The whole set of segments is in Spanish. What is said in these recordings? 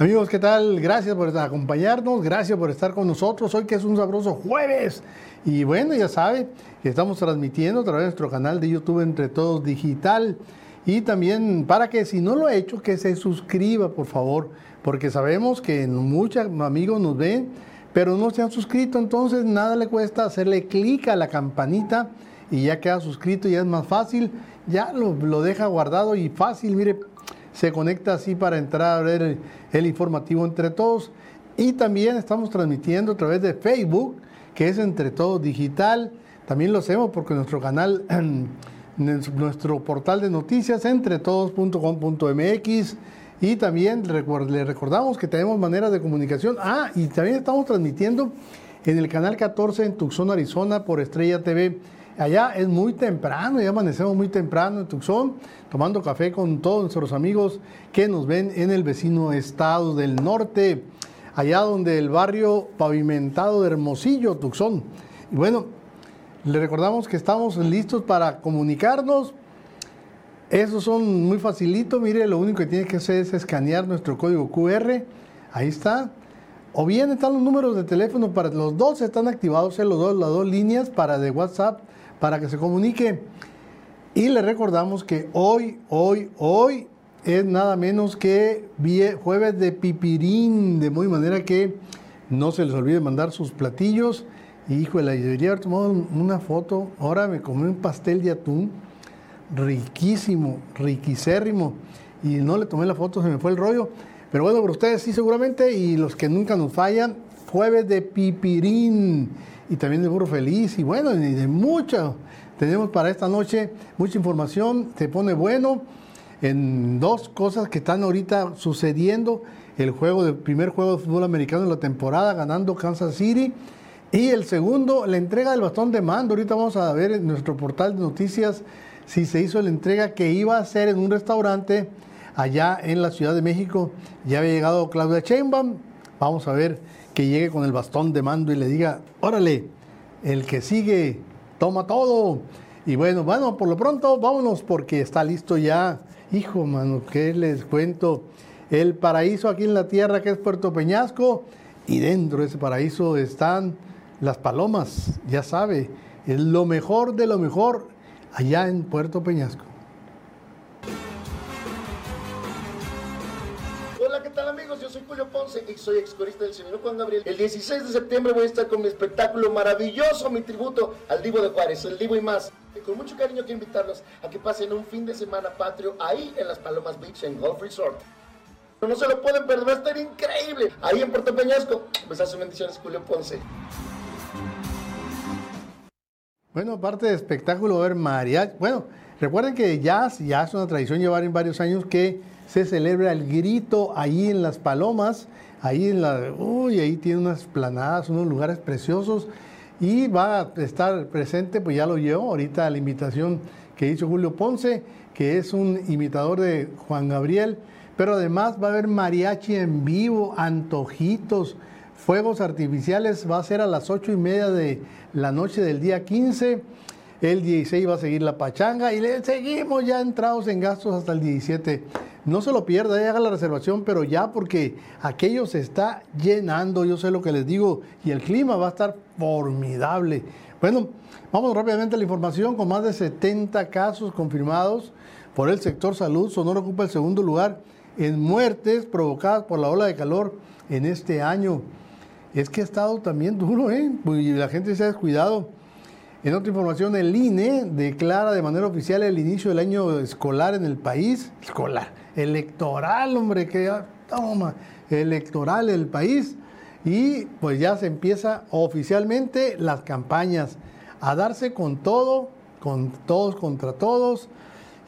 Amigos, ¿qué tal? Gracias por acompañarnos, gracias por estar con nosotros hoy que es un sabroso jueves. Y bueno, ya sabe que estamos transmitiendo a través de nuestro canal de YouTube Entre Todos Digital. Y también para que si no lo ha hecho, que se suscriba, por favor, porque sabemos que muchos amigos nos ven, pero no se han suscrito, entonces nada le cuesta hacerle clic a la campanita y ya queda suscrito, ya es más fácil, ya lo, lo deja guardado y fácil, mire, se conecta así para entrar a ver el, informativo entre todos. Y también estamos transmitiendo a través de Facebook, que es Entre Todos Digital. También lo hacemos porque nuestro canal, nuestro portal de noticias, entretodos.com.mx. Y también le recordamos que tenemos maneras de comunicación. Ah, y también estamos transmitiendo en el canal 14 en Tucson, Arizona, por Estrella TV. Allá es muy temprano, ya amanecemos muy temprano en Tucson, tomando café con todos nuestros amigos que nos ven en el vecino estado del norte, allá donde el barrio pavimentado de Hermosillo, Tucson. Y bueno, le recordamos que estamos listos para comunicarnos. Esos son muy facilitos, mire, lo único que tiene que hacer es escanear nuestro código QR, ahí está. O bien están los números de teléfono para los dos están activados, los dos, las dos líneas para de WhatsApp para que se comunique. Y le recordamos que hoy, hoy, hoy es nada menos que jueves de pipirín, de muy manera que no se les olvide mandar sus platillos. Híjole, debería haber tomado una foto. Ahora me comí un pastel de atún riquísimo, riquicérrimo. Y no le tomé la foto, se me fue el rollo. Pero bueno, para ustedes sí seguramente y los que nunca nos fallan, jueves de pipirín y también de burro feliz y bueno, y de mucho. Tenemos para esta noche mucha información, se pone bueno en dos cosas que están ahorita sucediendo. El juego del primer juego de fútbol americano de la temporada ganando Kansas City. Y el segundo, la entrega del bastón de mando. Ahorita vamos a ver en nuestro portal de noticias si se hizo la entrega que iba a ser en un restaurante allá en la Ciudad de México. Ya había llegado Claudia Sheinbaum. Vamos a ver que llegue con el bastón de mando y le diga, órale, el que sigue, toma todo. Y bueno, bueno, por lo pronto vámonos porque está listo ya, hijo, mano, ¿qué les cuento? El paraíso aquí en la tierra que es Puerto Peñasco y dentro de ese paraíso están las palomas, ya sabe, es lo mejor de lo mejor allá en Puerto Peñasco. Soy Julio Ponce y soy excorista del señor Juan Gabriel. El 16 de septiembre voy a estar con mi espectáculo maravilloso, mi tributo al Divo de Juárez, el Divo y más. Y con mucho cariño quiero invitarlos a que pasen un fin de semana patrio ahí en las Palomas Beach en Golf Resort. No se lo pueden perder, va a estar increíble. Ahí en Puerto Peñasco. Besazos bendiciones, Julio Ponce. Bueno, aparte de espectáculo, ver mariachi. Bueno, recuerden que ya, ya es una tradición llevar en varios años que se celebra el grito ahí en Las Palomas, ahí en la, uy, ahí tiene unas planadas, unos lugares preciosos y va a estar presente, pues ya lo llevo ahorita la invitación que hizo Julio Ponce, que es un imitador de Juan Gabriel, pero además va a haber mariachi en vivo, antojitos, fuegos artificiales, va a ser a las ocho y media de la noche del día 15. El 16 va a seguir la pachanga y le seguimos ya entrados en gastos hasta el 17 no se lo pierda, haga la reservación, pero ya porque aquello se está llenando, yo sé lo que les digo, y el clima va a estar formidable. Bueno, vamos rápidamente a la información, con más de 70 casos confirmados por el sector salud, Sonora ocupa el segundo lugar en muertes provocadas por la ola de calor en este año. Es que ha estado también duro, ¿eh? Y la gente se ha descuidado. En otra información, el INE declara de manera oficial el inicio del año escolar en el país. Escolar electoral, hombre, que toma, electoral el país. Y pues ya se empieza oficialmente las campañas a darse con todo, con todos contra todos.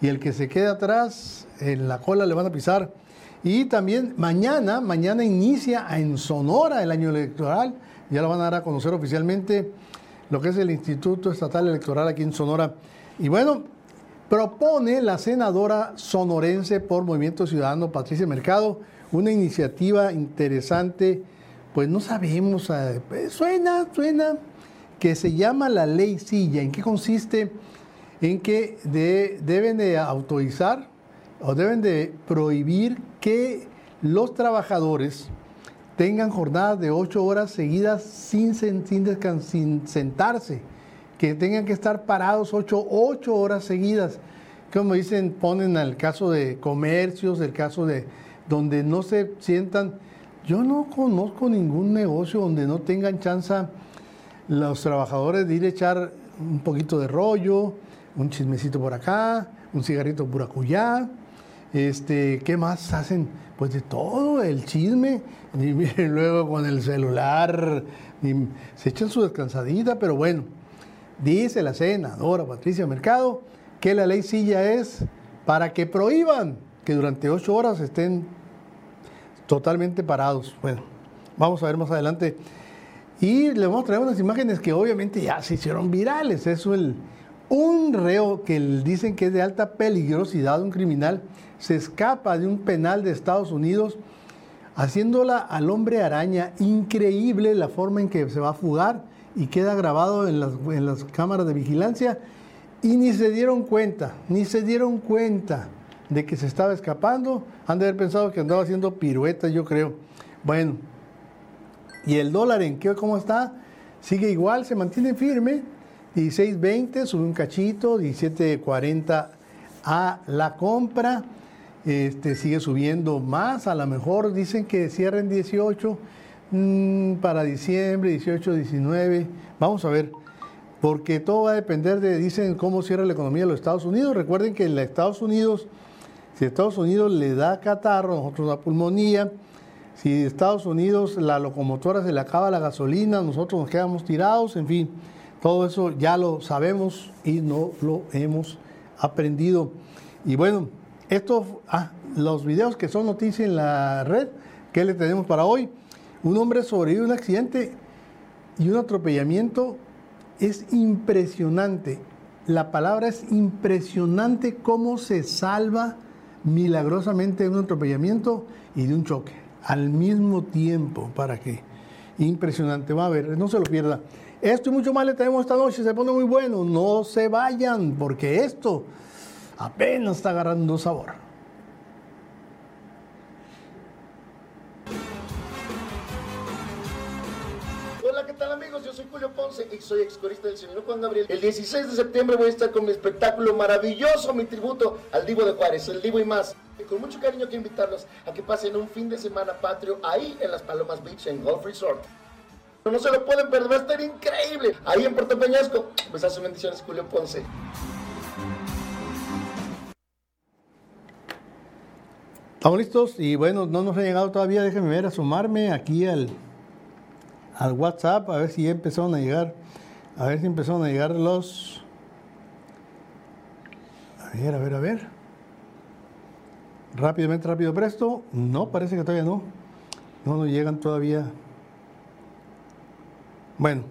Y el que se quede atrás, en la cola le van a pisar. Y también mañana, mañana inicia en Sonora el año electoral. Ya lo van a dar a conocer oficialmente lo que es el Instituto Estatal Electoral aquí en Sonora. Y bueno, propone la senadora sonorense por Movimiento Ciudadano, Patricia Mercado, una iniciativa interesante, pues no sabemos, eh, pues, suena, suena, que se llama la ley silla. ¿En qué consiste? En que deben de autorizar o deben de prohibir que los trabajadores tengan jornadas de ocho horas seguidas sin, sin, sin sentarse, que tengan que estar parados ocho, ocho horas seguidas. Como dicen, ponen al caso de comercios, el caso de donde no se sientan. Yo no conozco ningún negocio donde no tengan chance los trabajadores de ir a echar un poquito de rollo, un chismecito por acá, un cigarrito por acullá. Este, ¿Qué más hacen? Pues de todo, el chisme, y luego con el celular, se echan su descansadita, pero bueno, dice la senadora Patricia Mercado que la ley silla es para que prohíban que durante ocho horas estén totalmente parados. Bueno, vamos a ver más adelante. Y le vamos a traer unas imágenes que obviamente ya se hicieron virales. Eso el, un reo que dicen que es de alta peligrosidad, un criminal, se escapa de un penal de Estados Unidos haciéndola al hombre araña. Increíble la forma en que se va a fugar y queda grabado en las, cámaras de vigilancia. Y ni se dieron cuenta, ni se dieron cuenta de que se estaba escapando. Han de haber pensado que andaba haciendo piruetas, yo creo. Bueno, y el dólar en qué, cómo está, sigue igual, se mantiene firme 16.20, sube un cachito, 17.40 a la compra. Este, sigue subiendo más, a lo mejor dicen que cierren 18 mm, para diciembre, 18, 19. Vamos a ver, porque todo va a depender de, dicen, cómo cierra la economía de los Estados Unidos. Recuerden que en los Estados Unidos, si Estados Unidos le da catarro, nosotros da pulmonía. Si Estados Unidos la locomotora se le acaba la gasolina, nosotros nos quedamos tirados, en fin. Todo eso ya lo sabemos y no lo hemos aprendido. Y bueno, estos, ah, los videos que son noticias en la red, ¿qué le tenemos para hoy? Un hombre sobrevive a un accidente y un atropellamiento es impresionante. La palabra es impresionante cómo se salva milagrosamente de un atropellamiento y de un choque al mismo tiempo. ¿Para qué? Impresionante. Va a ver, no se lo pierda. Esto y mucho más le tenemos esta noche, se pone muy bueno. No se vayan, porque esto apenas está agarrando sabor. Hola, ¿qué tal amigos? Yo soy Julio Ponce y soy excorista del señor Juan Gabriel. El 16 de septiembre voy a estar con mi espectáculo maravilloso, mi tributo al Divo de Juárez, el Divo y más. Y con mucho cariño quiero invitarlos a que pasen un fin de semana patrio ahí en las Palomas Beach en Golf Resort. No se lo pueden perder, va a estar increíble. Ahí en Puerto Peñasco. Pues hace bendiciones, Julio Ponce. Estamos listos y bueno, no nos ha llegado todavía, déjenme ver, asomarme aquí al, al WhatsApp, a ver si ya empezaron a llegar, a ver si empezaron a llegar los... A ver, a ver, a ver. Rápidamente, rápido, presto. No, parece que todavía no. No nos llegan todavía bueno,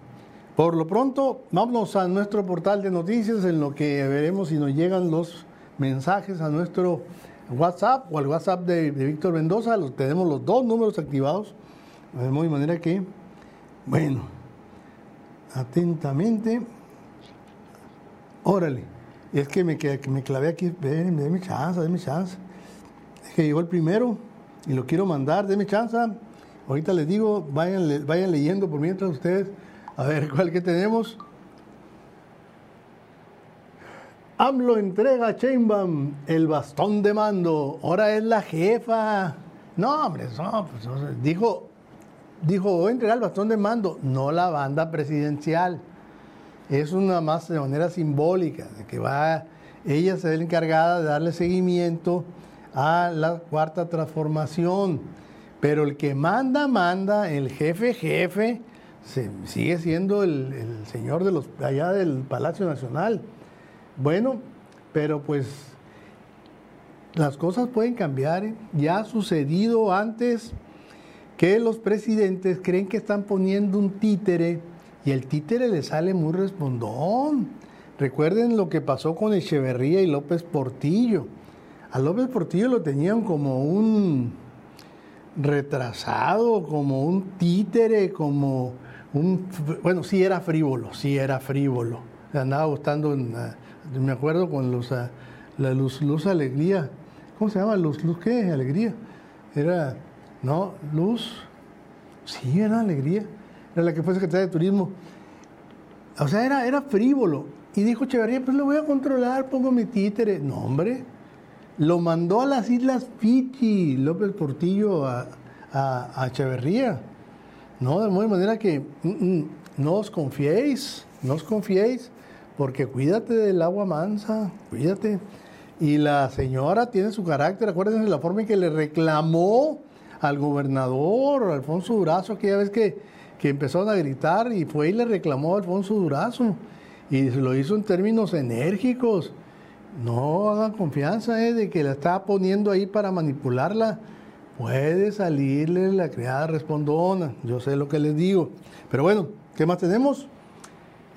por lo pronto, vámonos a nuestro portal de noticias en lo que veremos si nos llegan los mensajes a nuestro WhatsApp o al WhatsApp de, Víctor Mendoza. Los, tenemos los dos números activados. De manera que, bueno, atentamente. Órale. Es que me, que me clavé aquí. Ven, chance, déme chance. Es que llegó el primero y lo quiero mandar. Déme chance. Ahorita les digo, vayan, vayan leyendo por mientras ustedes. A ver, ¿cuál que tenemos? AMLO entrega a Chainbaum el bastón de mando. Ahora es la jefa. No, hombre, no, pues, dijo, dijo, voy a entregar el bastón de mando, no la banda presidencial. Es una más de manera simbólica, de que va, ella se ve encargada de darle seguimiento a la cuarta transformación pero el que manda, manda, el jefe, jefe, sigue siendo el, señor de los allá del Palacio Nacional. Bueno, pero pues las cosas pueden cambiar. ¿eh? Ya ha sucedido antes que los presidentes creen que están poniendo un títere y el títere le sale muy respondón. Recuerden lo que pasó con Echeverría y López Portillo. A López Portillo lo tenían como un retrasado, como un títere, como un... Bueno, sí era frívolo, sí era frívolo. Andaba gustando, me acuerdo con los, la Luz, Luz Alegría. ¿Cómo se llama? Luz, Luz qué? Alegría. era, no, Luz, sí, era alegría, era la que fue secretaria de turismo. O sea, era, era frívolo. Y dijo Echeverría, pues lo voy a controlar, pongo mi títere. No, hombre, lo mandó a las Islas Fiji, López Portillo, a, a, Echeverría. No, de alguna manera que mm, mm, no os confiéis, no os confiéis, porque cuídate del agua mansa, cuídate. Y la señora tiene su carácter, acuérdense la forma en que le reclamó al gobernador Alfonso Durazo, aquella vez que, que empezaron a gritar y fue y le reclamó a Alfonso Durazo. Y se lo hizo en términos enérgicos. No hagan confianza eh, de que la está poniendo ahí para manipularla. Puede salirle la criada respondona. Yo sé lo que les digo. Pero bueno, ¿qué más tenemos?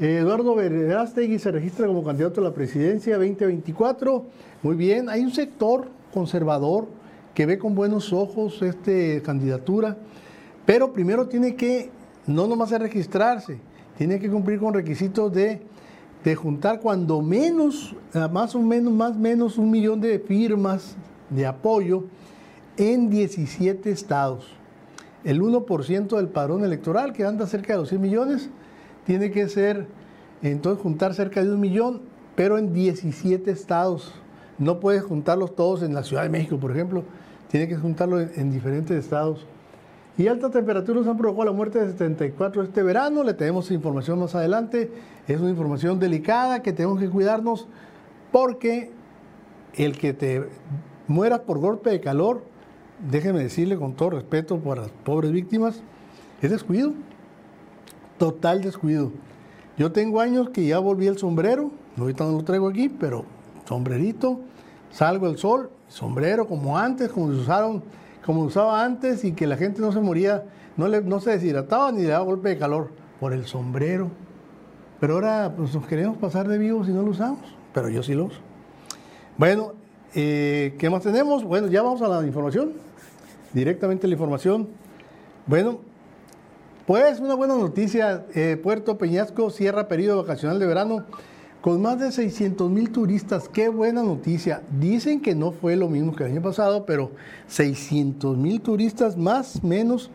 Eduardo Verástegui se registra como candidato a la presidencia 2024. Muy bien, hay un sector conservador que ve con buenos ojos esta candidatura, pero primero tiene que no nomás registrarse, tiene que cumplir con requisitos de, de juntar cuando menos, eh, más o menos, más menos un millón de firmas de apoyo en 17 estados. El 1% del padrón electoral, que anda cerca de los 100 millones, tiene que ser, entonces, juntar cerca de un millón, pero en 17 estados. No puedes juntarlos todos en la Ciudad de México, por ejemplo. Tiene que juntarlo en, diferentes estados. Y altas temperaturas han provocado la muerte de 74 este verano. Le tenemos información más adelante. Es una información delicada que tenemos que cuidarnos porque el que te mueras por golpe de calor, déjeme decirle con todo respeto para las pobres víctimas, es descuido total descuido. Yo tengo años que ya volví el sombrero, ahorita no lo traigo aquí, pero sombrerito, salgo al sol, sombrero como antes, como se usaron, como usaba antes y que la gente no se moría, no, se deshidrataba ni le daba golpe de calor por el sombrero. Pero ahora pues, nos queremos pasar de vivos y no lo usamos, pero yo sí lo uso. Bueno, eh, ¿qué más tenemos? Bueno, ya vamos a la información, directamente la información. Bueno, pues una buena noticia, eh, Puerto Peñasco cierra periodo vacacional de verano con más de 600 mil turistas. Qué buena noticia. Dicen que no fue lo mismo que el año pasado, pero 600 mil turistas más menos.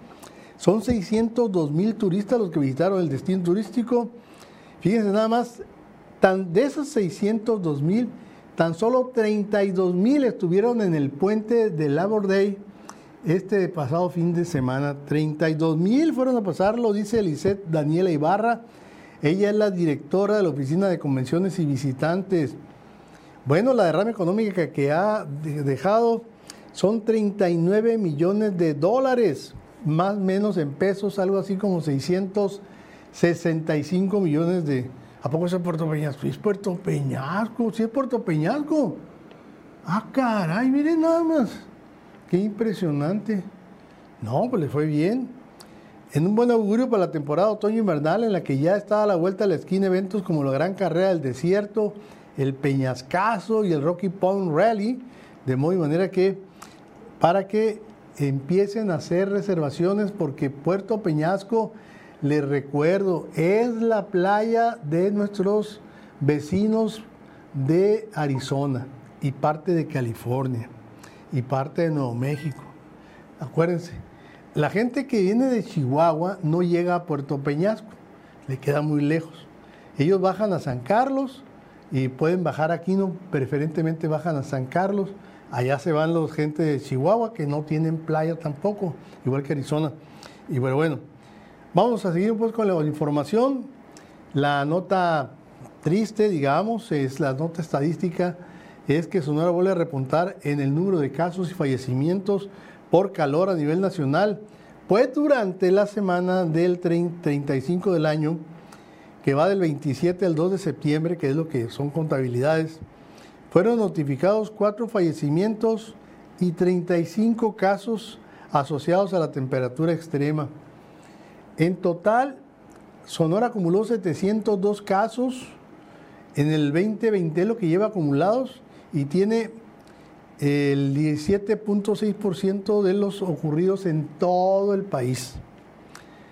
Son 602 mil turistas los que visitaron el destino turístico. Fíjense nada más, tan, de esos 602 mil, tan solo 32 mil estuvieron en el puente de Labor Day este pasado fin de semana. 32 mil fueron a pasarlo, dice Elisette Daniela Ibarra. Ella es la directora de la Oficina de Convenciones y Visitantes. Bueno, la derrama económica que ha dejado son 39 millones de dólares, más o menos en pesos, algo así como 665 millones de... ¿A poco es Puerto Peñasco? es Puerto Peñasco, sí es Puerto Peñasco. Ah, caray, miren nada más. Qué impresionante. No, pues le fue bien. En un buen augurio para la temporada otoño-invernal, en la que ya está a la vuelta a la esquina eventos como la Gran Carrera del Desierto, el Peñascaso y el Rocky Pond Rally, de modo y manera que para que empiecen a hacer reservaciones, porque Puerto Peñasco, les recuerdo, es la playa de nuestros vecinos de Arizona y parte de California y parte de Nuevo México. Acuérdense, la gente que viene de Chihuahua no llega a Puerto Peñasco, le queda muy lejos. Ellos bajan a San Carlos y pueden bajar aquí, no, preferentemente bajan a San Carlos. Allá se van los gente de Chihuahua que no tienen playa tampoco, igual que Arizona. Y bueno, bueno, vamos a seguir pues con la información. La nota triste, digamos, es la nota estadística es que Sonora vuelve a repuntar en el número de casos y fallecimientos por calor a nivel nacional. Pues durante la semana del 35 del año, que va del 27 al 2 de septiembre, que es lo que son contabilidades, fueron notificados cuatro fallecimientos y 35 casos asociados a la temperatura extrema. En total, Sonora acumuló 702 casos en el 2020, lo que lleva acumulados, y tiene el 17.6% de los ocurridos en todo el país.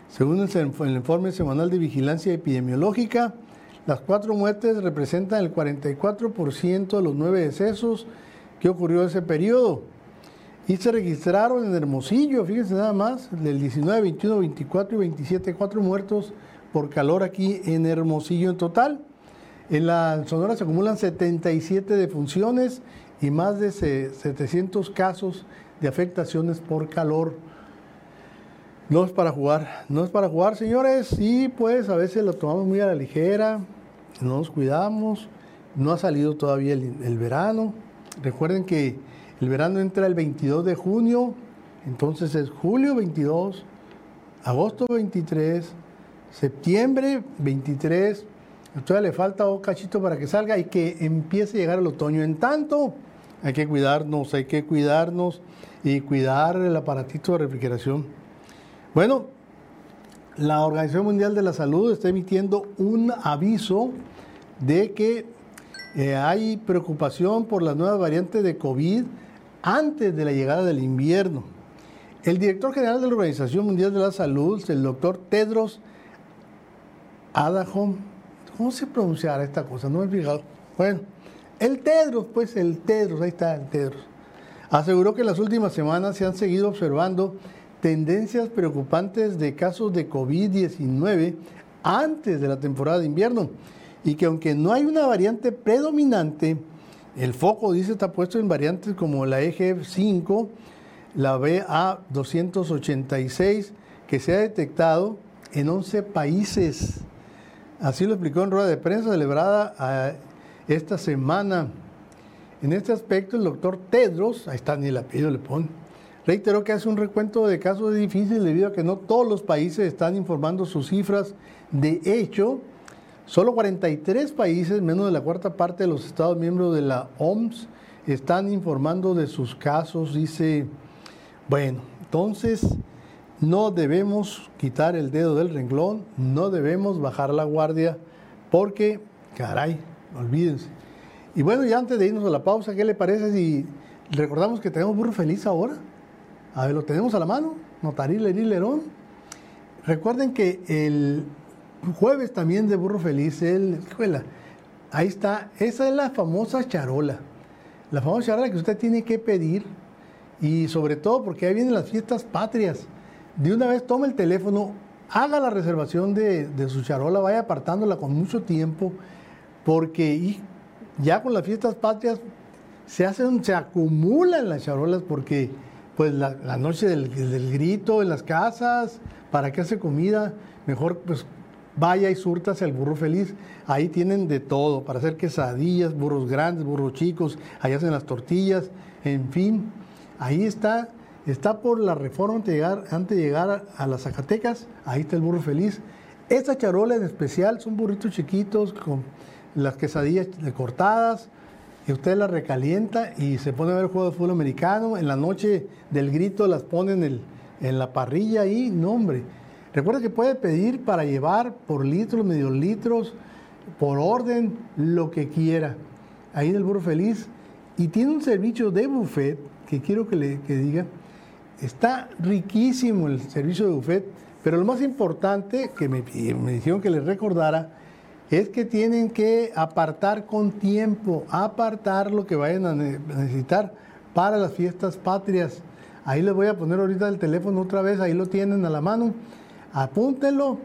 Según el informe semanal de vigilancia epidemiológica, las cuatro muertes representan el 44% de los nueve decesos que ocurrió ese periodo. Y se registraron en Hermosillo, fíjense nada más, del 19, 21, 24 y 27, cuatro muertos por calor aquí en Hermosillo en total. En la Sonora se acumulan 77 defunciones y más de 700 casos de afectaciones por calor. No es para jugar, no es para jugar, señores. Y pues a veces lo tomamos muy a la ligera, no nos cuidamos, no ha salido todavía el, verano. Recuerden que el verano entra el 22 de junio, entonces es julio 22, agosto 23, septiembre 23. Todavía le falta un cachito para que salga y que empiece a llegar el otoño. En tanto, hay que cuidarnos, hay que cuidarnos y cuidar el aparatito de refrigeración. Bueno, la Organización Mundial de la Salud está emitiendo un aviso de que eh, hay preocupación por las nuevas variantes de COVID antes de la llegada del invierno. El director general de la Organización Mundial de la Salud, el doctor Tedros Adhanom, ¿cómo se pronunciará esta cosa? No me he fijado. Bueno, el Tedros, pues el Tedros, ahí está el Tedros, aseguró que en las últimas semanas se han seguido observando tendencias preocupantes de casos de COVID-19 antes de la temporada de invierno y que aunque no hay una variante predominante, el foco, dice, está puesto en variantes como la EG5, la BA286, que se ha detectado en 11 países. Así lo explicó en rueda de prensa celebrada esta semana. En este aspecto, el doctor Tedros, ahí está, ni el apellido le pone, reiteró que hace un recuento de casos difíciles debido a que no todos los países están informando sus cifras. De hecho, Solo 43 países, menos de la cuarta parte de los Estados miembros de la OMS, están informando de sus casos. Dice, bueno, entonces no debemos quitar el dedo del renglón, no debemos bajar la guardia, porque, caray, olvídense. Y bueno, ya antes de irnos a la pausa, ¿qué le parece si recordamos que tenemos burro feliz ahora? A ver, lo tenemos a la mano, notaril, Lerón. Recuerden que el jueves también de Burro Feliz, el, escuela. Ahí está, esa es la famosa charola. La famosa charola que usted tiene que pedir y sobre todo porque ahí vienen las fiestas patrias. De una vez toma el teléfono, haga la reservación de, su charola, vaya apartándola con mucho tiempo, porque ya con las fiestas patrias se hacen, se acumulan las charolas porque pues la, noche del, del, grito en las casas, para que hace comida, mejor pues vaya y surtas el burro feliz. Ahí tienen de todo, para hacer quesadillas, burros grandes, burros chicos, ahí hacen las tortillas, en fin. Ahí está, está por la reforma antes de llegar, antes llegar a, las Zacatecas, ahí está el burro feliz. Esta charola en especial son burritos chiquitos con las quesadillas cortadas, y usted las recalienta y se pone a ver el juego de fútbol americano. En la noche del grito las ponen en, en la parrilla ahí, no hombre Recuerda que puede pedir para llevar por litros, medio litros, por orden, lo que quiera. Ahí en el Burro Feliz. Y tiene un servicio de buffet que quiero que le diga. Está riquísimo el servicio de buffet, pero lo más importante que me, me dijeron que les recordara es que tienen que apartar con tiempo, apartar lo que vayan a necesitar para las fiestas patrias. Ahí les voy a poner ahorita el teléfono otra vez, ahí lo tienen a la mano apúntenlo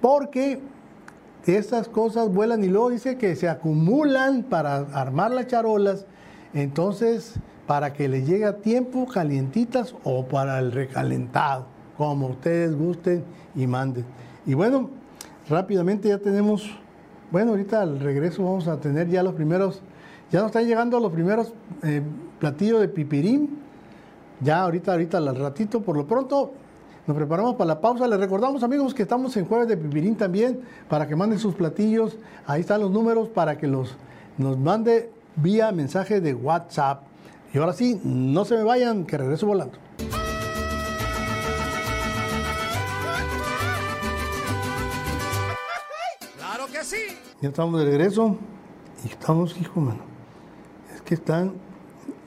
porque estas cosas vuelan y luego dice que se acumulan para armar las charolas, entonces para que les llegue a tiempo calientitas o para el recalentado, como ustedes gusten y manden. Y bueno, rápidamente ya tenemos, bueno, ahorita al regreso vamos a tener ya los primeros, ya nos están llegando los primeros eh, platillos de pipirín, ya ahorita, ahorita al ratito, por lo pronto nos preparamos para la pausa. Les recordamos, amigos, que estamos en Jueves de Pipirín también, para que manden sus platillos. Ahí están los números para que los nos mande vía mensaje de WhatsApp. Y ahora sí, no se me vayan, que regreso volando. Ya estamos de regreso y estamos, hijo, mano. Es que están,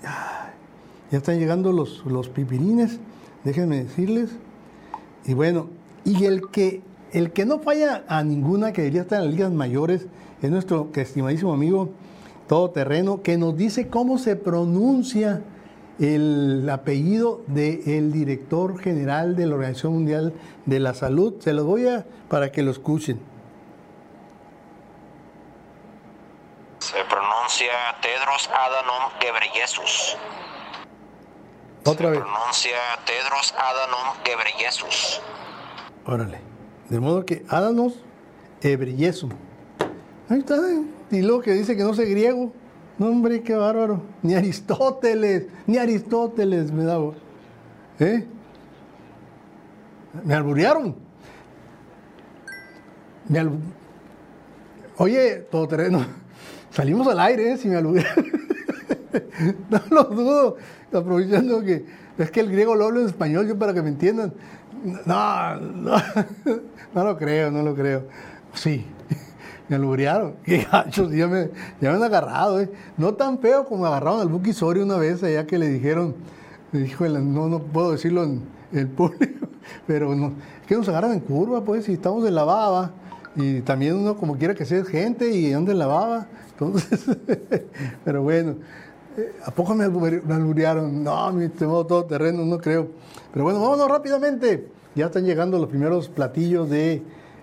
ya están llegando los, los pipirines, déjenme decirles. Y bueno, y el que, el que no falla a ninguna, que debería estar en las ligas mayores, es nuestro estimadísimo amigo todoterreno, que nos dice cómo se pronuncia el apellido del director general de la Organización Mundial de la Salud. Se los voy a para que lo escuchen. Se pronuncia Tedros Adhanom Ghebreyesus. Otra Se vez. pronuncia Tedros Adhanom Ghebreyesus. Órale. De modo que Adanos Ebrillesum. Ahí está. Y luego que dice que no sé griego. No, hombre, qué bárbaro. Ni Aristóteles, ni Aristóteles me da. ¿Eh? Me alburearon. Me albu- Oye, todoterreno. Salimos al aire, ¿eh? Si me alburearon. no lo dudo. Aprovechando que es que el griego lo hablo en español, yo para que me entiendan. No, no, no lo creo, no lo creo. Sí, me alburearon. Qué gachos, ya me, me han agarrado, ¿eh? No tan feo como agarraron al Buki Soria una vez allá que le dijeron, me dijo, no, no puedo decirlo en el público, pero no, es que nos agarran en curva, pues, si estamos en la baba, y también uno como quiera que sea gente y anda en la baba, entonces, pero bueno. Eh, ¿A poco me albur- me alburearon? No, mi estimado todo terreno, no creo. Pero bueno, vámonos rápidamente. Ya están llegando los primeros platillos de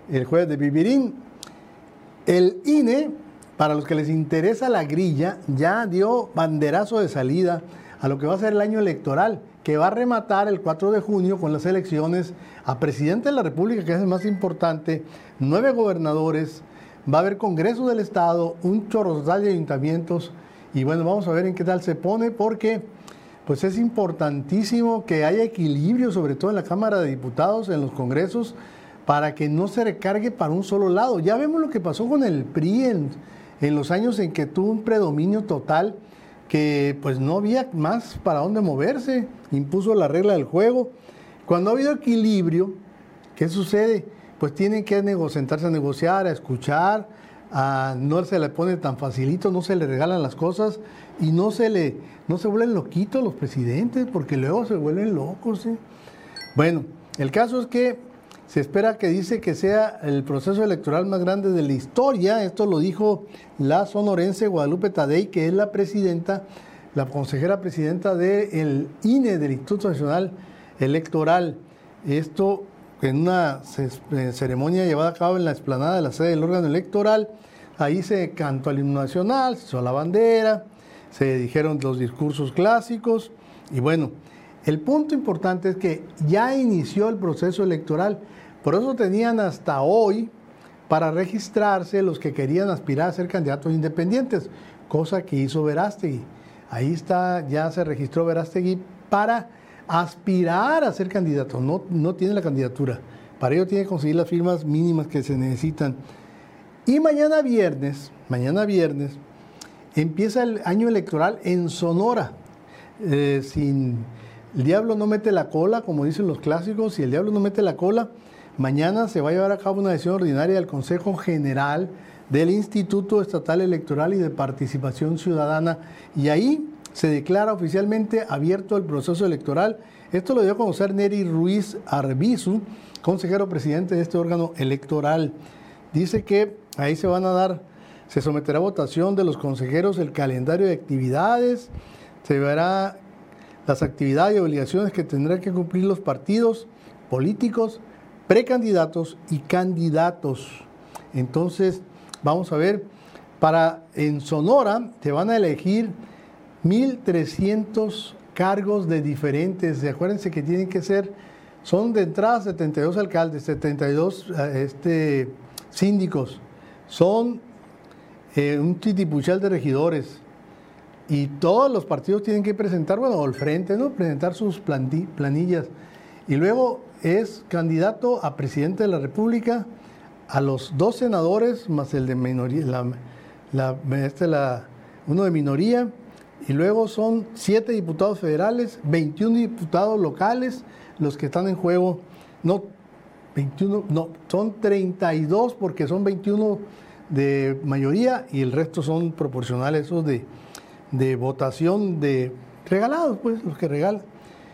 el jueves de Vivirín. El INE, para los que les interesa la grilla, ya dio banderazo de salida a lo que va a ser el año electoral, que va a rematar el 4 de junio con las elecciones a presidente de la República, que es el más importante, nueve gobernadores, va a haber Congreso del Estado, un chorro de ayuntamientos, y bueno, vamos a ver en qué tal se pone, porque pues es importantísimo que haya equilibrio, sobre todo en la Cámara de Diputados, en los congresos, para que no se recargue para un solo lado. Ya vemos lo que pasó con el PRI en, en los años en que tuvo un predominio total, que pues no había más para dónde moverse, impuso la regla del juego. Cuando ha habido equilibrio, ¿qué sucede? Pues tienen que sentarse a negociar, a escuchar, a- no se le pone tan facilito, no se le regalan las cosas y no se le no se vuelven loquitos los presidentes, porque luego se vuelven locos. Bueno, el caso es que se espera que dice que sea el proceso electoral más grande de la historia. Esto lo dijo la sonorense Guadalupe Tadei, que es la presidenta, la consejera presidenta del INE, del Instituto Nacional Electoral. Esto en una eh, ceremonia llevada a cabo en la explanada de la sede del órgano electoral. Ahí se cantó el himno nacional, se hizo la bandera, se dijeron los discursos clásicos y bueno, el punto importante es que ya inició el proceso electoral, por eso tenían hasta hoy para registrarse los que querían aspirar a ser candidatos independientes, cosa que hizo Verástegui. Ahí está, ya se registró Verástegui para aspirar a ser candidato, no, no tiene la candidatura. Para ello tiene que conseguir las firmas mínimas que se necesitan. Y mañana viernes, mañana viernes, empieza el año electoral en Sonora. Eh, sin el diablo no mete la cola, como dicen los clásicos, si el diablo no mete la cola, mañana se va a llevar a cabo una decisión ordinaria del Consejo General del Instituto Estatal Electoral y de Participación Ciudadana y ahí se declara oficialmente abierto el proceso electoral. Esto lo dio a conocer Neri Ruiz Arbizu, consejero presidente de este órgano electoral. Dice que ahí se van a dar, se someterá a votación de los consejeros el calendario de actividades, se verá las actividades y obligaciones que tendrán que cumplir los partidos políticos, precandidatos y candidatos. Entonces, vamos a ver, para en Sonora te van a elegir 1.300 cargos de diferentes, acuérdense que tienen que ser, son de entrada 72 alcaldes, 72 eh, este, síndicos, son eh, un titipuchal de regidores, y todos los partidos tienen que presentar, bueno, al frente, ¿no? Presentar sus planillas. Y luego es candidato a presidente de la República, a los dos senadores, más el de minoría, este, uno de minoría, y luego son siete diputados federales, 21 diputados locales, los que están en juego, no, 21, no, son 32 porque son 21 de mayoría y el resto son proporcionales, esos de, de votación de regalados, pues, los que regalan.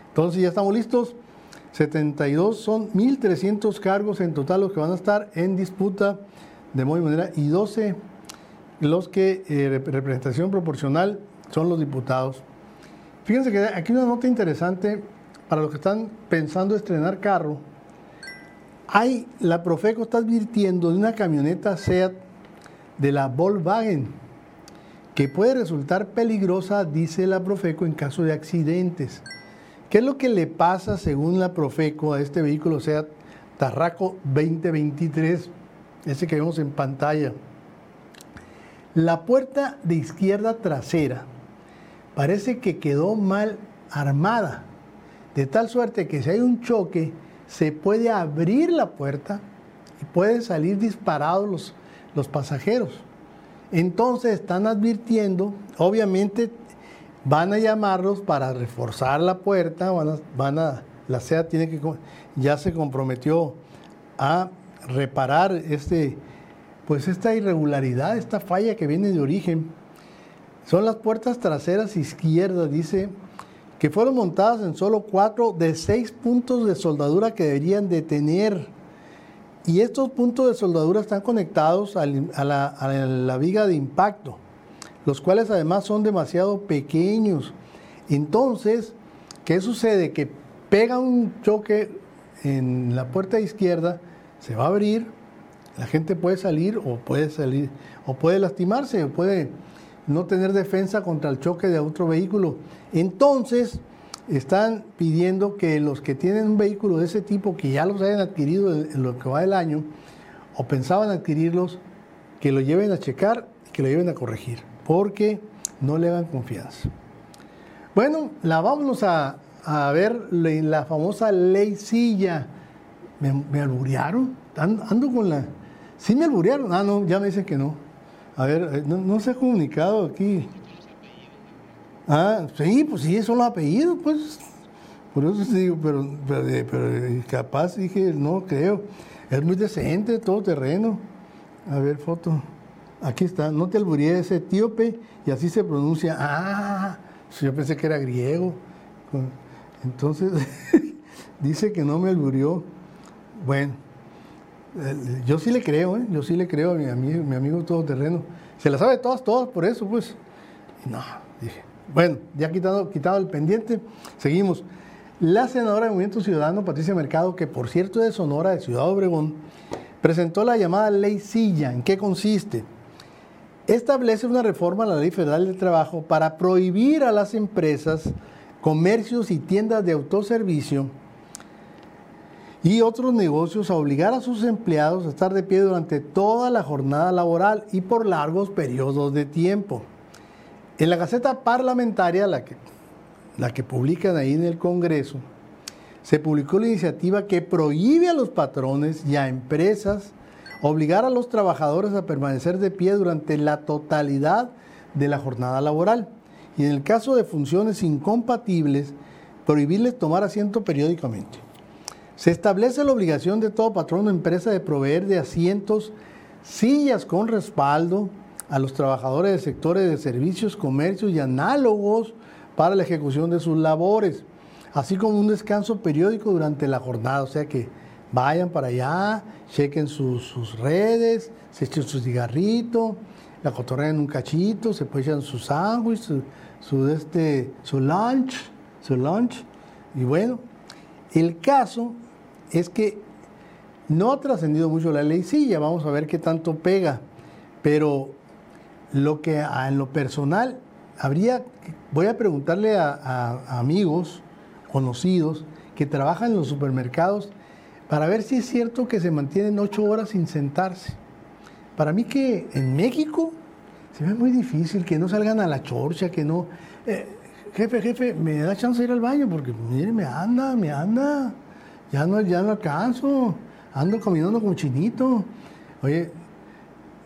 Entonces ya estamos listos. 72 son 1.300 cargos en total los que van a estar en disputa de modo y manera y 12 los que eh, rep- representación proporcional son los diputados. Fíjense que aquí una nota interesante para los que están pensando estrenar carro. Hay, la Profeco está advirtiendo de una camioneta SEAT de la Volkswagen que puede resultar peligrosa, dice la Profeco, en caso de accidentes. ¿Qué es lo que le pasa, según la Profeco, a este vehículo SEAT Tarraco 2023, ese que vemos en pantalla? La puerta de izquierda trasera parece que quedó mal armada, de tal suerte que si hay un choque, se puede abrir la puerta y pueden salir disparados los, los pasajeros. Entonces están advirtiendo, obviamente van a llamarlos para reforzar la puerta, van a, la SEA tiene que, ya se comprometió a reparar este, pues esta irregularidad, esta falla que viene de origen son las puertas traseras izquierdas, dice, que fueron montadas en solo cuatro de seis puntos de soldadura que deberían de tener. Y estos puntos de soldadura están conectados a la, viga de impacto, los cuales además son demasiado pequeños. Entonces, ¿qué sucede? Que pega un choque en la puerta izquierda, se va a abrir, la gente puede salir o puede salir, o puede lastimarse, o puede no tener defensa contra el choque de otro vehículo. Entonces, están pidiendo que los que tienen un vehículo de ese tipo, que ya los hayan adquirido en lo que va del año, o pensaban adquirirlos, que lo lleven a checar y que lo lleven a corregir, porque no le hagan confianza. Bueno, la vámonos a, ver la famosa ley silla. ¿Me, me ando, con la... ¿Sí me alburearon? Ah, no, ya me dicen que no. A ver, eh, no, se ha comunicado aquí. Ah, sí, pues sí, son los apellidos, pues. Por eso digo, pero, pero, pero, capaz dije, no creo. Es muy decente, todo terreno. A ver, foto. Aquí está, no te alburíes, es etíope y así se pronuncia. Ah, yo pensé que era griego. Entonces, dice que no me alburió. Bueno, yo sí le creo, ¿eh? yo sí le creo a mi amigo, mi amigo todoterreno. Se la sabe todas, todas, por eso, pues. No, dije. Bueno, ya quitado, quitado el pendiente, seguimos. La senadora de Movimiento Ciudadano, Patricia Mercado, que por cierto es de Sonora, de Ciudad Obregón, presentó la llamada Ley Silla. ¿En qué consiste? Establece una reforma a la Ley Federal del Trabajo para prohibir a las empresas, comercios y tiendas de autoservicio y otros negocios a obligar a sus empleados a estar de pie durante toda la jornada laboral y por largos periodos de tiempo. En la Gaceta Parlamentaria, la que, la que publican ahí en el Congreso, se publicó la iniciativa que prohíbe a los patrones y a empresas obligar a los trabajadores a permanecer de pie durante la totalidad de la jornada laboral y en el caso de funciones incompatibles, prohibirles tomar asiento periódicamente. Se establece la obligación de todo patrón o empresa de proveer de asientos, sillas con respaldo a los trabajadores de sectores de servicios, comercios y análogos para la ejecución de sus labores, así como un descanso periódico durante la jornada, o sea que vayan para allá, chequen sus, redes, se echen su cigarrito, la cotorrean un cachito, se echan su sándwich, su, su, este, su lunch, su lunch, y bueno, el caso es que no ha trascendido mucho la ley, sí, vamos a ver qué tanto pega, pero lo que en lo personal habría, voy a preguntarle a, amigos, conocidos, que trabajan en los supermercados, para ver si es cierto que se mantienen ocho horas sin sentarse. Para mí que en México se ve muy difícil que no salgan a la chorcha, que no... Eh, jefe, jefe, me da chance de ir al baño porque, mire, me anda, me anda ya no, ya no alcanzo, ando caminando como chinito. Oye,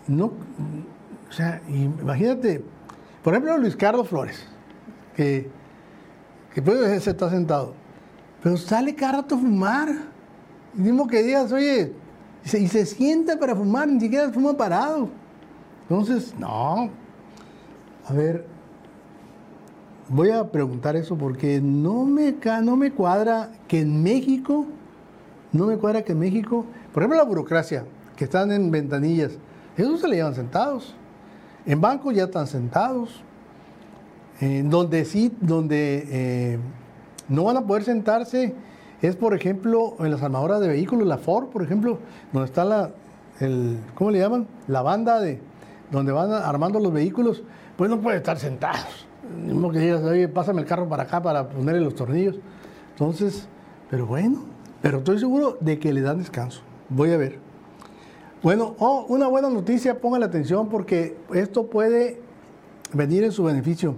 no, o sea, imagínate, por ejemplo, Luis Carlos Flores, que, que puede se está sentado, pero sale cada rato a fumar. Y mismo que digas, oye, y se, y se sienta para fumar, ni siquiera fuma parado. Entonces, no. A ver, voy a preguntar eso porque no me, no me cuadra que en México no me cuadra que en México, por ejemplo, la burocracia, que están en ventanillas, esos se le llevan sentados. En bancos ya están sentados. Eh, donde sí, donde eh, no van a poder sentarse es, por ejemplo, en las armadoras de vehículos, la Ford, por ejemplo, donde está la, el, ¿cómo le llaman? La banda de donde van armando los vehículos, pues no puede estar sentados. Mismo que digas, oye, pásame el carro para acá para ponerle los tornillos. Entonces, pero bueno, pero estoy seguro de que le dan descanso. Voy a ver. Bueno, oh, una buena noticia, pongan la atención porque esto puede venir en su beneficio.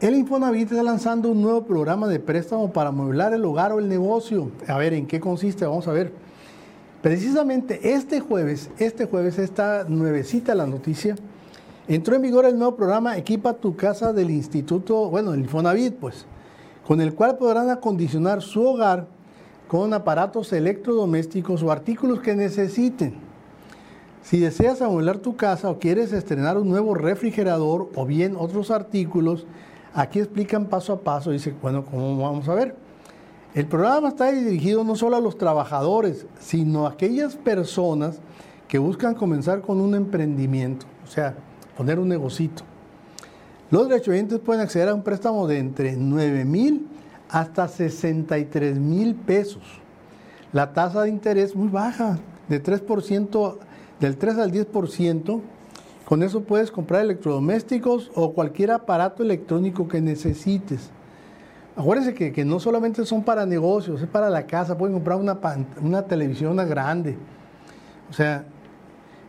El Infonavit está lanzando un nuevo programa de préstamo para amueblar el hogar o el negocio. A ver, ¿en qué consiste? Vamos a ver. Precisamente este jueves, este jueves, esta nuevecita la noticia, entró en vigor el nuevo programa Equipa tu casa del Instituto, bueno, el Infonavit, pues, con el cual podrán acondicionar su hogar con aparatos electrodomésticos o artículos que necesiten. Si deseas amueblar tu casa o quieres estrenar un nuevo refrigerador o bien otros artículos, aquí explican paso a paso. Dice, bueno, ¿cómo vamos a ver? El programa está dirigido no solo a los trabajadores, sino a aquellas personas que buscan comenzar con un emprendimiento, o sea, poner un negocito. Los derechohabientes pueden acceder a un préstamo de entre 9 mil hasta 63 mil pesos. La tasa de interés muy baja, de 3%, del 3 al 10%. Con eso puedes comprar electrodomésticos o cualquier aparato electrónico que necesites. Acuérdense que, no solamente son para negocios, es para la casa. Pueden comprar una, una televisión grande. O sea,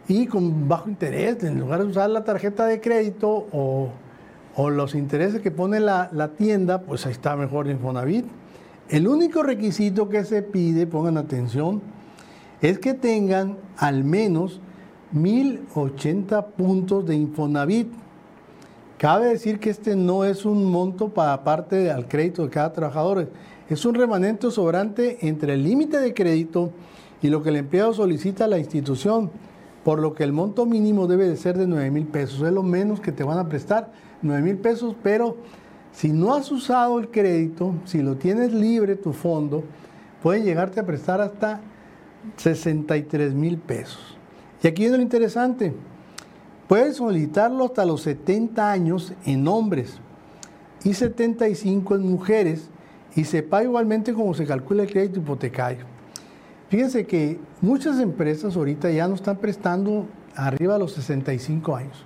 y con bajo interés, en lugar de usar la tarjeta de crédito o o los intereses que pone la, tienda, pues ahí está mejor Infonavit. El único requisito que se pide, pongan atención, es que tengan al menos 1080 puntos de Infonavit. Cabe decir que este no es un monto para parte del crédito de cada trabajador, es un remanente sobrante entre el límite de crédito y lo que el empleado solicita a la institución, por lo que el monto mínimo debe de ser de 9 mil pesos, es lo menos que te van a prestar 9 mil pesos, pero si no has usado el crédito, si lo tienes libre tu fondo, puede llegarte a prestar hasta 63 mil pesos. Y aquí viene lo interesante. Puedes solicitarlo hasta los 70 años en hombres y 75 en mujeres y se paga igualmente como se calcula el crédito hipotecario. Fíjense que muchas empresas ahorita ya no están prestando arriba de los 65 años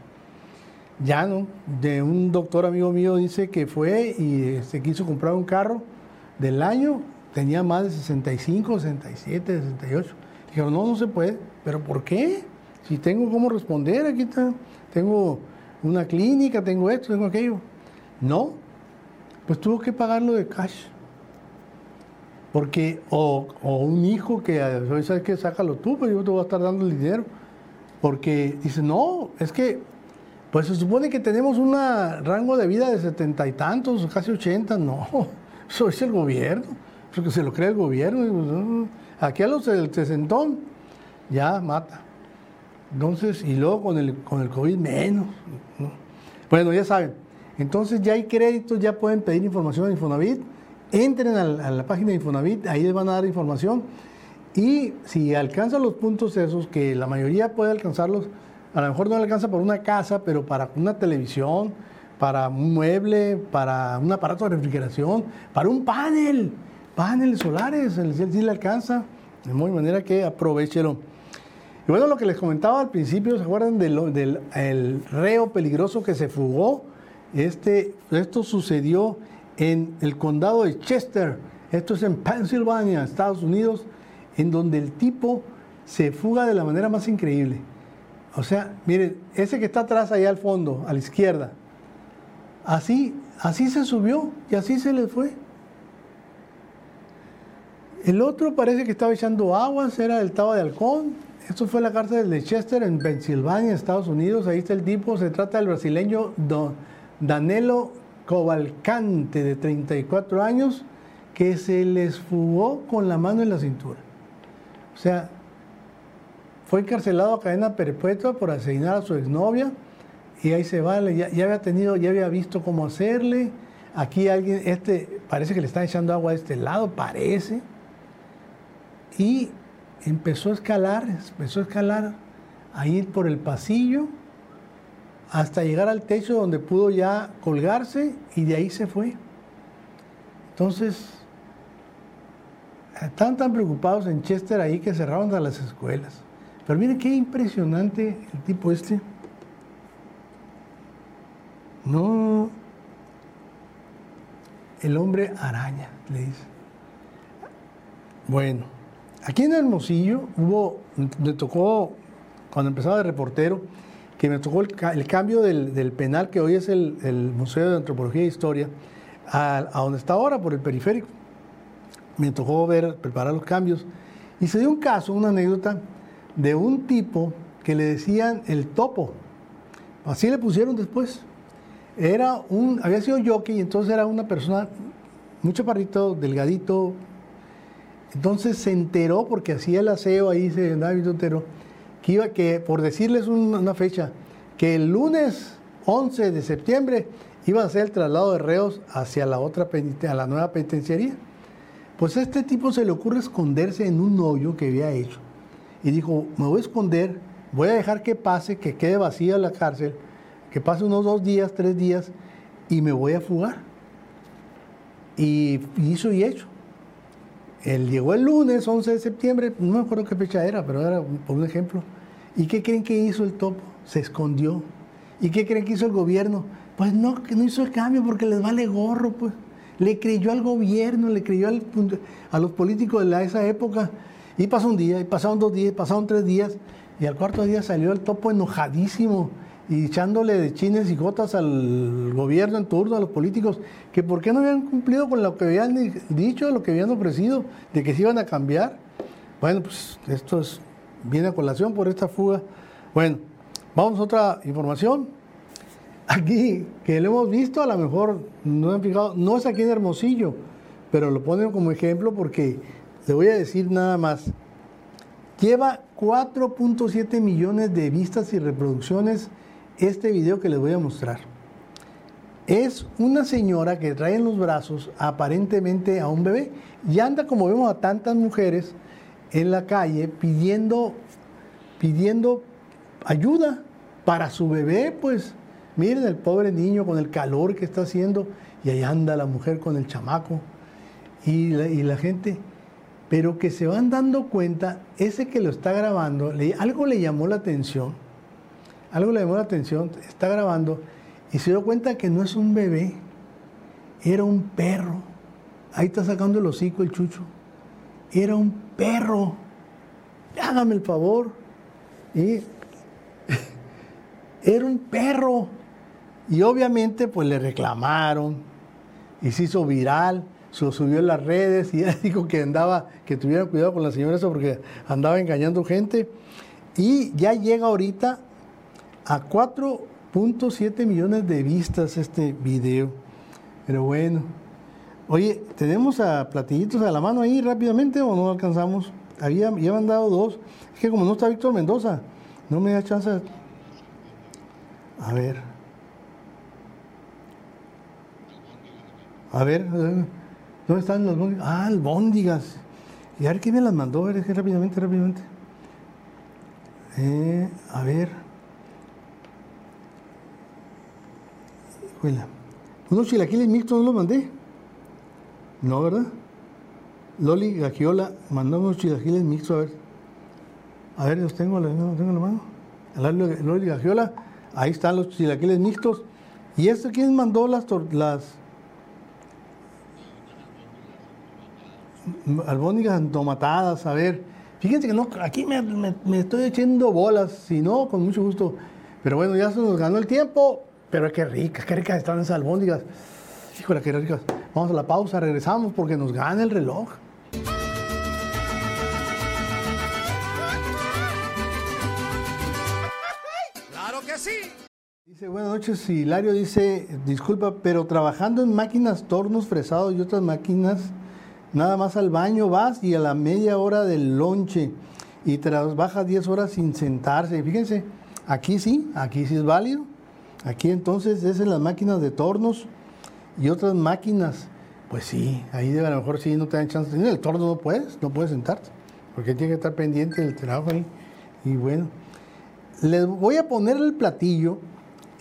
ya no, de un doctor amigo mío dice que fue y se quiso comprar un carro del año, tenía más de 65, 67, 68. Dijeron, no, no se puede. ¿Pero por qué? Si tengo cómo responder, aquí está, tengo una clínica, tengo esto, tengo aquello. No, pues tuvo que pagarlo de cash. Porque, o, un hijo que, ¿sabes qué? Sácalo tú, pues yo te voy a estar dando el dinero. Porque dice, no, es que pues se supone que tenemos un rango de vida de setenta y tantos, casi ochenta. No, eso es el gobierno, eso que se lo cree el gobierno. Aquí a los del sesentón ya mata. Entonces, y luego con el, con el COVID menos. Bueno, ya saben. Entonces ya hay créditos, ya pueden pedir información en Infonavit. Entren a la, página de Infonavit, ahí les van a dar información. Y si alcanzan los puntos esos, que la mayoría puede alcanzarlos, a lo mejor no alcanza para una casa, pero para una televisión, para un mueble, para un aparato de refrigeración, para un panel, paneles solares, sí le alcanza. De muy manera que aprovechelo. Y bueno, lo que les comentaba al principio, ¿se acuerdan del, reo peligroso que se fugó? Este, esto sucedió en el condado de Chester, esto es en Pensilvania, Estados Unidos, en donde el tipo se fuga de la manera más increíble. O sea, miren, ese que está atrás allá al fondo, a la izquierda, así, así se subió y así se le fue. El otro parece que estaba echando aguas, era el Taba de Halcón. Esto fue la cárcel de Chester en Pensilvania, Estados Unidos. Ahí está el tipo, se trata del brasileño Danelo Cobalcante, de 34 años, que se les fugó con la mano en la cintura. O sea, fue encarcelado a cadena perpetua por asesinar a su exnovia y ahí se va, ya, había tenido, ya había visto cómo hacerle. Aquí alguien, este, parece que le está echando agua a este lado, parece. Y empezó a escalar, empezó a escalar ahí por el pasillo hasta llegar al techo donde pudo ya colgarse y de ahí se fue. Entonces, estaban tan preocupados en Chester ahí que cerraron las escuelas. Pero miren qué impresionante el tipo este. No, el hombre araña, le dice. Bueno, aquí en Hermosillo hubo, me tocó, cuando empezaba de reportero, que me tocó el, cambio del, penal que hoy es el, Museo de Antropología e Historia, a, donde está ahora, por el periférico. Me tocó ver, preparar los cambios. Y se dio un caso, una anécdota, de un tipo que le decían el topo. Así le pusieron después. Era un, había sido jockey y entonces era una persona muy chaparrito, delgadito. Entonces se enteró porque hacía el aseo ahí, se David entero, que iba que, por decirles una fecha, que el lunes 11 de septiembre iba a hacer el traslado de reos hacia la otra a la nueva penitenciaría. Pues a este tipo se le ocurre esconderse en un hoyo que había hecho. Y dijo, me voy a esconder, voy a dejar que pase, que quede vacía la cárcel que pase unos dos días, tres días y me voy a fugar. Y hizo y hecho. Él llegó el lunes, 11 de septiembre, no me acuerdo qué fecha era, pero era por un ejemplo. ¿Y qué creen que hizo el topo? Se escondió. ¿Y qué creen que hizo el gobierno? Pues no, que no hizo el cambio porque les vale gorro, pues. Le creyó al gobierno, le creyó a los políticos de esa época. Y pasó un día, y pasaron dos días, pasaron tres días, y al cuarto día salió el topo enojadísimo y echándole de chines y gotas al gobierno en turno, a los políticos, que por qué no habían cumplido con lo que habían dicho, lo que habían ofrecido, de que se iban a cambiar. Bueno, pues esto es, viene a colación por esta fuga. Bueno, vamos a otra información. Aquí, que lo hemos visto, a lo mejor no han fijado, no es aquí en Hermosillo, pero lo ponen como ejemplo porque le voy a decir nada más. Lleva 4.7 millones de vistas y reproducciones este video que les voy a mostrar. Es una señora que trae en los brazos aparentemente a un bebé. Y anda como vemos a tantas mujeres en la calle pidiendo, pidiendo ayuda para su bebé, pues. Miren el pobre niño con el calor que está haciendo. Y ahí anda la mujer con el chamaco. Y la, y la gente, pero que se van dando cuenta, ese que lo está grabando, algo le llamó la atención algo le llamó la atención, está grabando y se dio cuenta que no es un bebé, era un perro. Ahí está sacando el hocico el chucho. Era un perro. Hágame el favor. Y era un perro. Y obviamente pues le reclamaron y se hizo viral, se lo subió en las redes y ella dijo que andaba, que tuviera cuidado con la señora esa porque andaba engañando gente. Y ya llega ahorita a 4.7 millones de vistas este video. Pero bueno. Oye, ¿tenemos a platillitos a la mano ahí rápidamente o no alcanzamos? Había, ya han dado dos. Es que como no está Víctor Mendoza, no me da chance. A ver. A ver, ¿dónde están los bóndigas? Ah, albóndigas. Y a ver quién me las mandó, a ver, es que rápidamente, rápidamente. Eh, a ver. Unos chilaquiles mixtos no los mandé. No, ¿verdad? Loli Gagiola mandó unos chilaquiles mixtos, a ver. A ver, los tengo, los tengo en la mano. Loli Gagiola, ahí están los chilaquiles mixtos. ¿Y esto quién mandó las, las albóndigas entomatadas? A ver, fíjense que no, aquí me, me estoy echando bolas, si no, con mucho gusto. Pero bueno, ya se nos ganó el tiempo. Pero qué ricas, qué ricas están esas albóndigas. Híjole, qué ricas. Vamos a la pausa, regresamos porque nos gana el reloj. ¡Claro que sí! Dice, buenas noches, Hilario dice, disculpa, pero trabajando en máquinas, tornos fresados y otras máquinas, nada más al baño vas y a la media hora del lonche y trabajas 10 horas sin sentarse. Fíjense, aquí sí, aquí sí es válido. Aquí entonces es en las máquinas de tornos y otras máquinas. Pues sí, ahí a lo mejor sí no te dan chance. En el torno no puedes, no puedes sentarte, porque tiene que estar pendiente del trabajo ahí. Y bueno, les voy a poner el platillo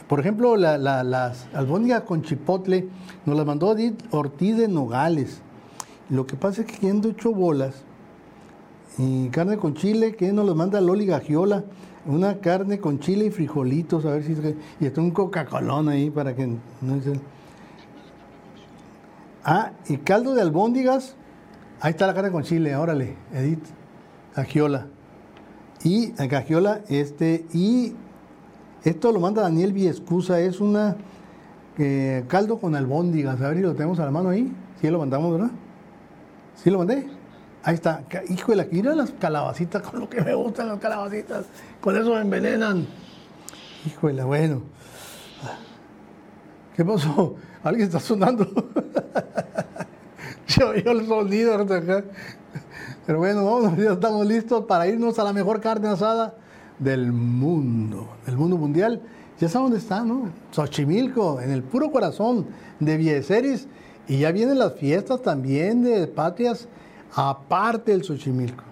Por ejemplo, la- la- las albóndigas con chipotle nos las mandó Edith Ortiz de Nogales. Lo que pasa es que yendo hecho bolas y carne con chile, que nos las manda Loli Gagiola. Una carne con chile y frijolitos, a ver si... Y está un Coca-Colón ahí para que... No Ah, y caldo de albóndigas. Ahí está la carne con chile, órale, Edith Gagiola. Y a Gagiola, este, y esto lo manda Daniel Viescusa, es una eh, caldo con albóndigas. A ver si lo tenemos a la mano ahí. Sí lo mandamos, ¿verdad? ¿Sí lo mandé? Ahí está. La mira las calabacitas, con lo que me gustan las calabacitas. Con eso me envenenan. La, bueno. ¿Qué pasó? ¿Alguien está sonando? Yo oí el sonido acá. Pero bueno, vamos, ya estamos listos para irnos a la mejor carne asada del mundo, del mundo mundial. Ya saben dónde está, ¿no? Xochimilco, en el puro corazón de Vieseris. Y ya vienen las fiestas también de patrias, aparte del Xochimilco.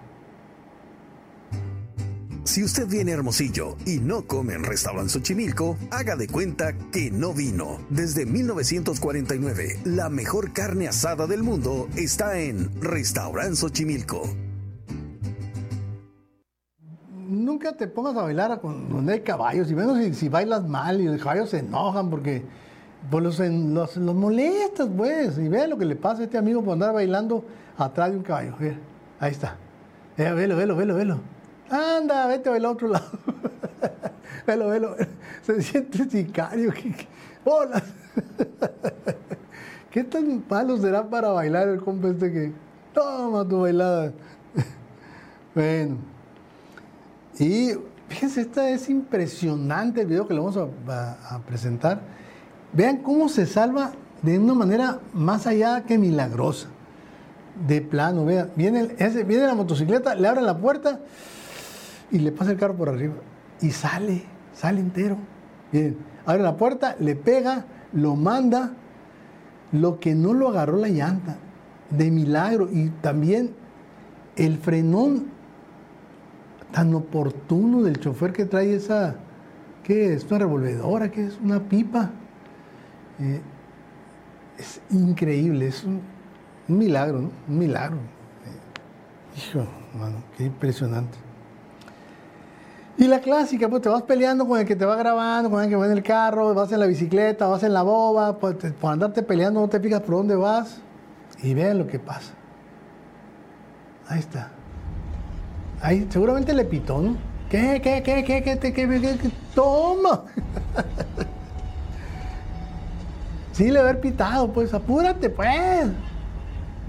Si usted viene a Hermosillo y no come en Restaurant Xochimilco, haga de cuenta que no vino. Desde 1949, la mejor carne asada del mundo está en Restaurant Xochimilco. Nunca te pongas a bailar donde hay caballos, y menos si, si bailas mal y los caballos se enojan porque pues, los, los, los molestas, pues. Y ve lo que le pasa a este amigo por andar bailando atrás de un caballo. Mira, ahí está. Eh, velo, velo, velo, velo. Anda, vete a bailar a otro lado. velo, velo. Se siente sicario. Hola. ¿Qué tan malo será para bailar el compa este que toma tu bailada? bueno. Y fíjense, esta es impresionante el video que le vamos a presentar. Vean cómo se salva de una manera más allá que milagrosa. De plano, vean. Viene, viene la motocicleta, le abre la puerta y le pasa el carro por arriba. Y sale, sale entero. Miren, abre la puerta, le pega, lo manda. Lo que no lo agarró la llanta, de milagro. Y también el frenón tan oportuno del chofer que trae esa, ¿qué es? ¿Una revolvedora? ¿Qué es? ¿Una pipa? Eh, es increíble, es un, un milagro, ¿no? Un milagro. Eh, hijo, mano, qué impresionante. Y la clásica, pues te vas peleando con el que te va grabando, con el que va en el carro, vas en la bicicleta, vas en la boba, pues, por andarte peleando no te fijas por dónde vas y vean lo que pasa. Ahí está. Ahí seguramente le pitó, ¿no? ¿Qué, qué, qué, qué, qué, qué, qué, qué, qué, qué? Toma. sí, le haber pitado, pues, apúrate, pues.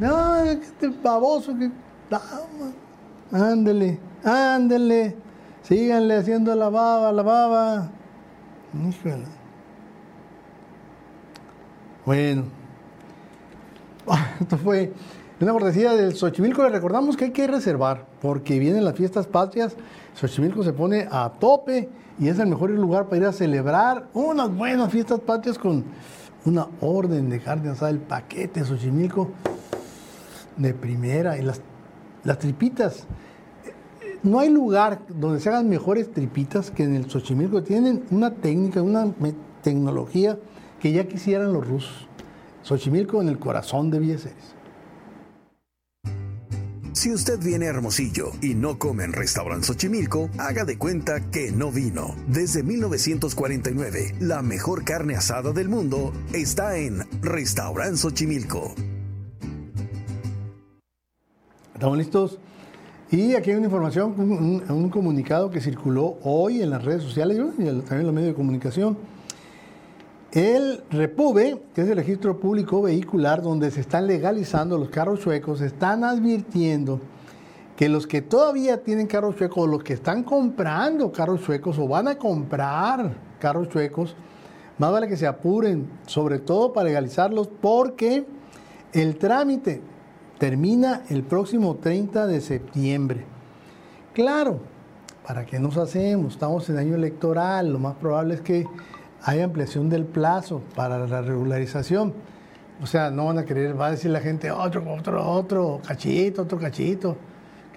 No, este baboso que. Ándele, ándele. Síganle haciendo la baba, la baba. Híjole. Bueno. Ah, Esto fue una cortesía del Xochimilco. Le recordamos que hay que reservar porque vienen las fiestas patrias. Xochimilco se pone a tope y es el mejor lugar para ir a celebrar unas buenas fiestas patrias con una orden de carne asada, el paquete Xochimilco de primera y las, las tripitas. No hay lugar donde se hagan mejores tripitas que en el Xochimilco. Tienen una técnica, una tecnología que ya quisieran los rusos. Xochimilco en el corazón de Vieseres. Si usted viene a Hermosillo y no come en Restaurant Xochimilco, haga de cuenta que no vino. Desde 1949, la mejor carne asada del mundo está en Restaurant Xochimilco. ¿Estamos listos? Y aquí hay una información, un, un- un comunicado que circuló hoy en las redes sociales y también en los medios de comunicación. El REPUBE, que es el registro público vehicular donde se están legalizando los carros chuecos, están advirtiendo que los que todavía tienen carros chuecos, o los que están comprando carros chuecos o van a comprar carros chuecos, más vale que se apuren, sobre todo para legalizarlos, porque el trámite termina el próximo 30 de septiembre. Claro, ¿para qué nos hacemos? Estamos en año electoral, lo más probable es que haya ampliación del plazo para la regularización. O sea, no van a querer, va a decir la gente, otro, otro, otro cachito, otro cachito,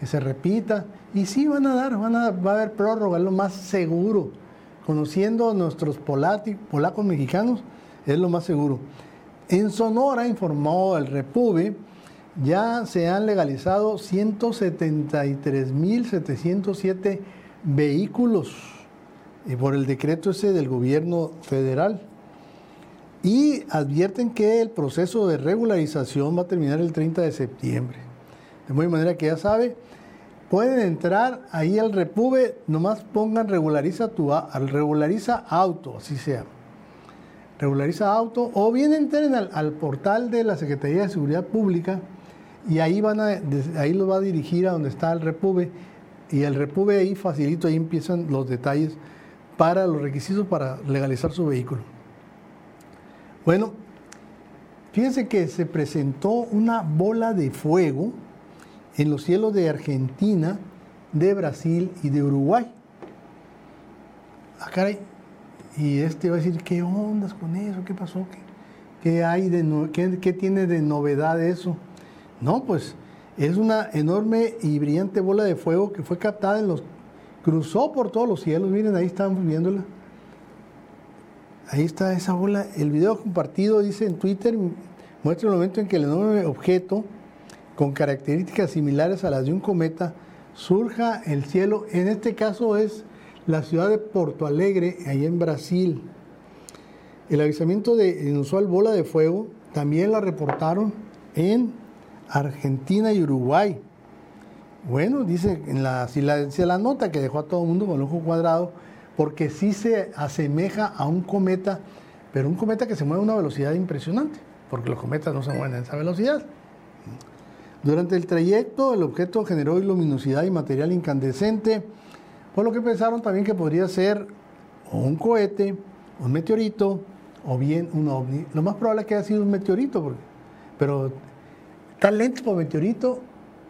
que se repita. Y sí van a dar, van a, va a haber prórroga, es lo más seguro. conociendo a nuestros polati- polacos mexicanos, es lo más seguro. En Sonora, informó el Repube, ya se han legalizado 173.707 vehículos eh, por el decreto ese del gobierno federal. Y advierten que el proceso de regularización va a terminar el 30 de septiembre. De muy manera que ya sabe, pueden entrar ahí al Repube, nomás pongan regulariza tu regulariza auto, así sea. Regulariza auto, o bien entren al portal de la Secretaría de Seguridad Pública y ahí van ahí los va a dirigir a donde está el Repube y el Repube ahí facilito, ahí empiezan los detalles para los requisitos para legalizar su vehículo. Bueno, fíjense que se presentó una bola de fuego en los cielos de Argentina, de Brasil y de Uruguay. Ah, caray. Y este va a decir, ¿qué ondas con eso? ¿Qué pasó? ¿Qué, qué hay qué, qué tiene de novedad eso? No, pues es una enorme y brillante bola de fuego que fue captada en los... Cruzó por todos los cielos, miren, ahí estamos viéndola. Ahí está esa bola. El video compartido dice en Twitter, muestra el momento en que el enorme objeto, con características similares a las de un cometa, surja el cielo. En este caso es la ciudad de Porto Alegre, ahí en Brasil. El avisamiento de inusual bola de fuego también la reportaron en Argentina y Uruguay. Bueno, dice en la, si la, nota que dejó a todo el mundo con el ojo cuadrado, porque sí se asemeja a un cometa, pero un cometa que se mueve a una velocidad impresionante, porque los cometas no se mueven a esa velocidad. Durante el trayecto, el objeto generó luminosidad y material incandescente, por lo que pensaron también que podría ser un cohete, un meteorito, o bien un ovni. Lo más probable es que haya sido un meteorito, porque- pero está lento para meteorito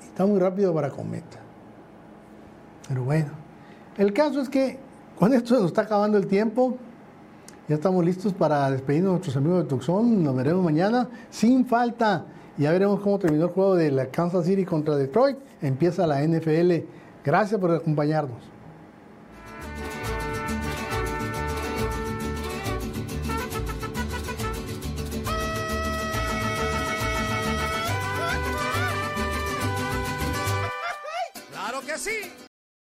y está muy rápido para cometa. Pero bueno, el caso es que con esto se nos está acabando el tiempo. Ya estamos listos para despedirnos de nuestros amigos de Tucson. Nos veremos mañana sin falta. Ya veremos cómo terminó el juego de la Kansas City contra Detroit. Empieza la NFL. Gracias por acompañarnos.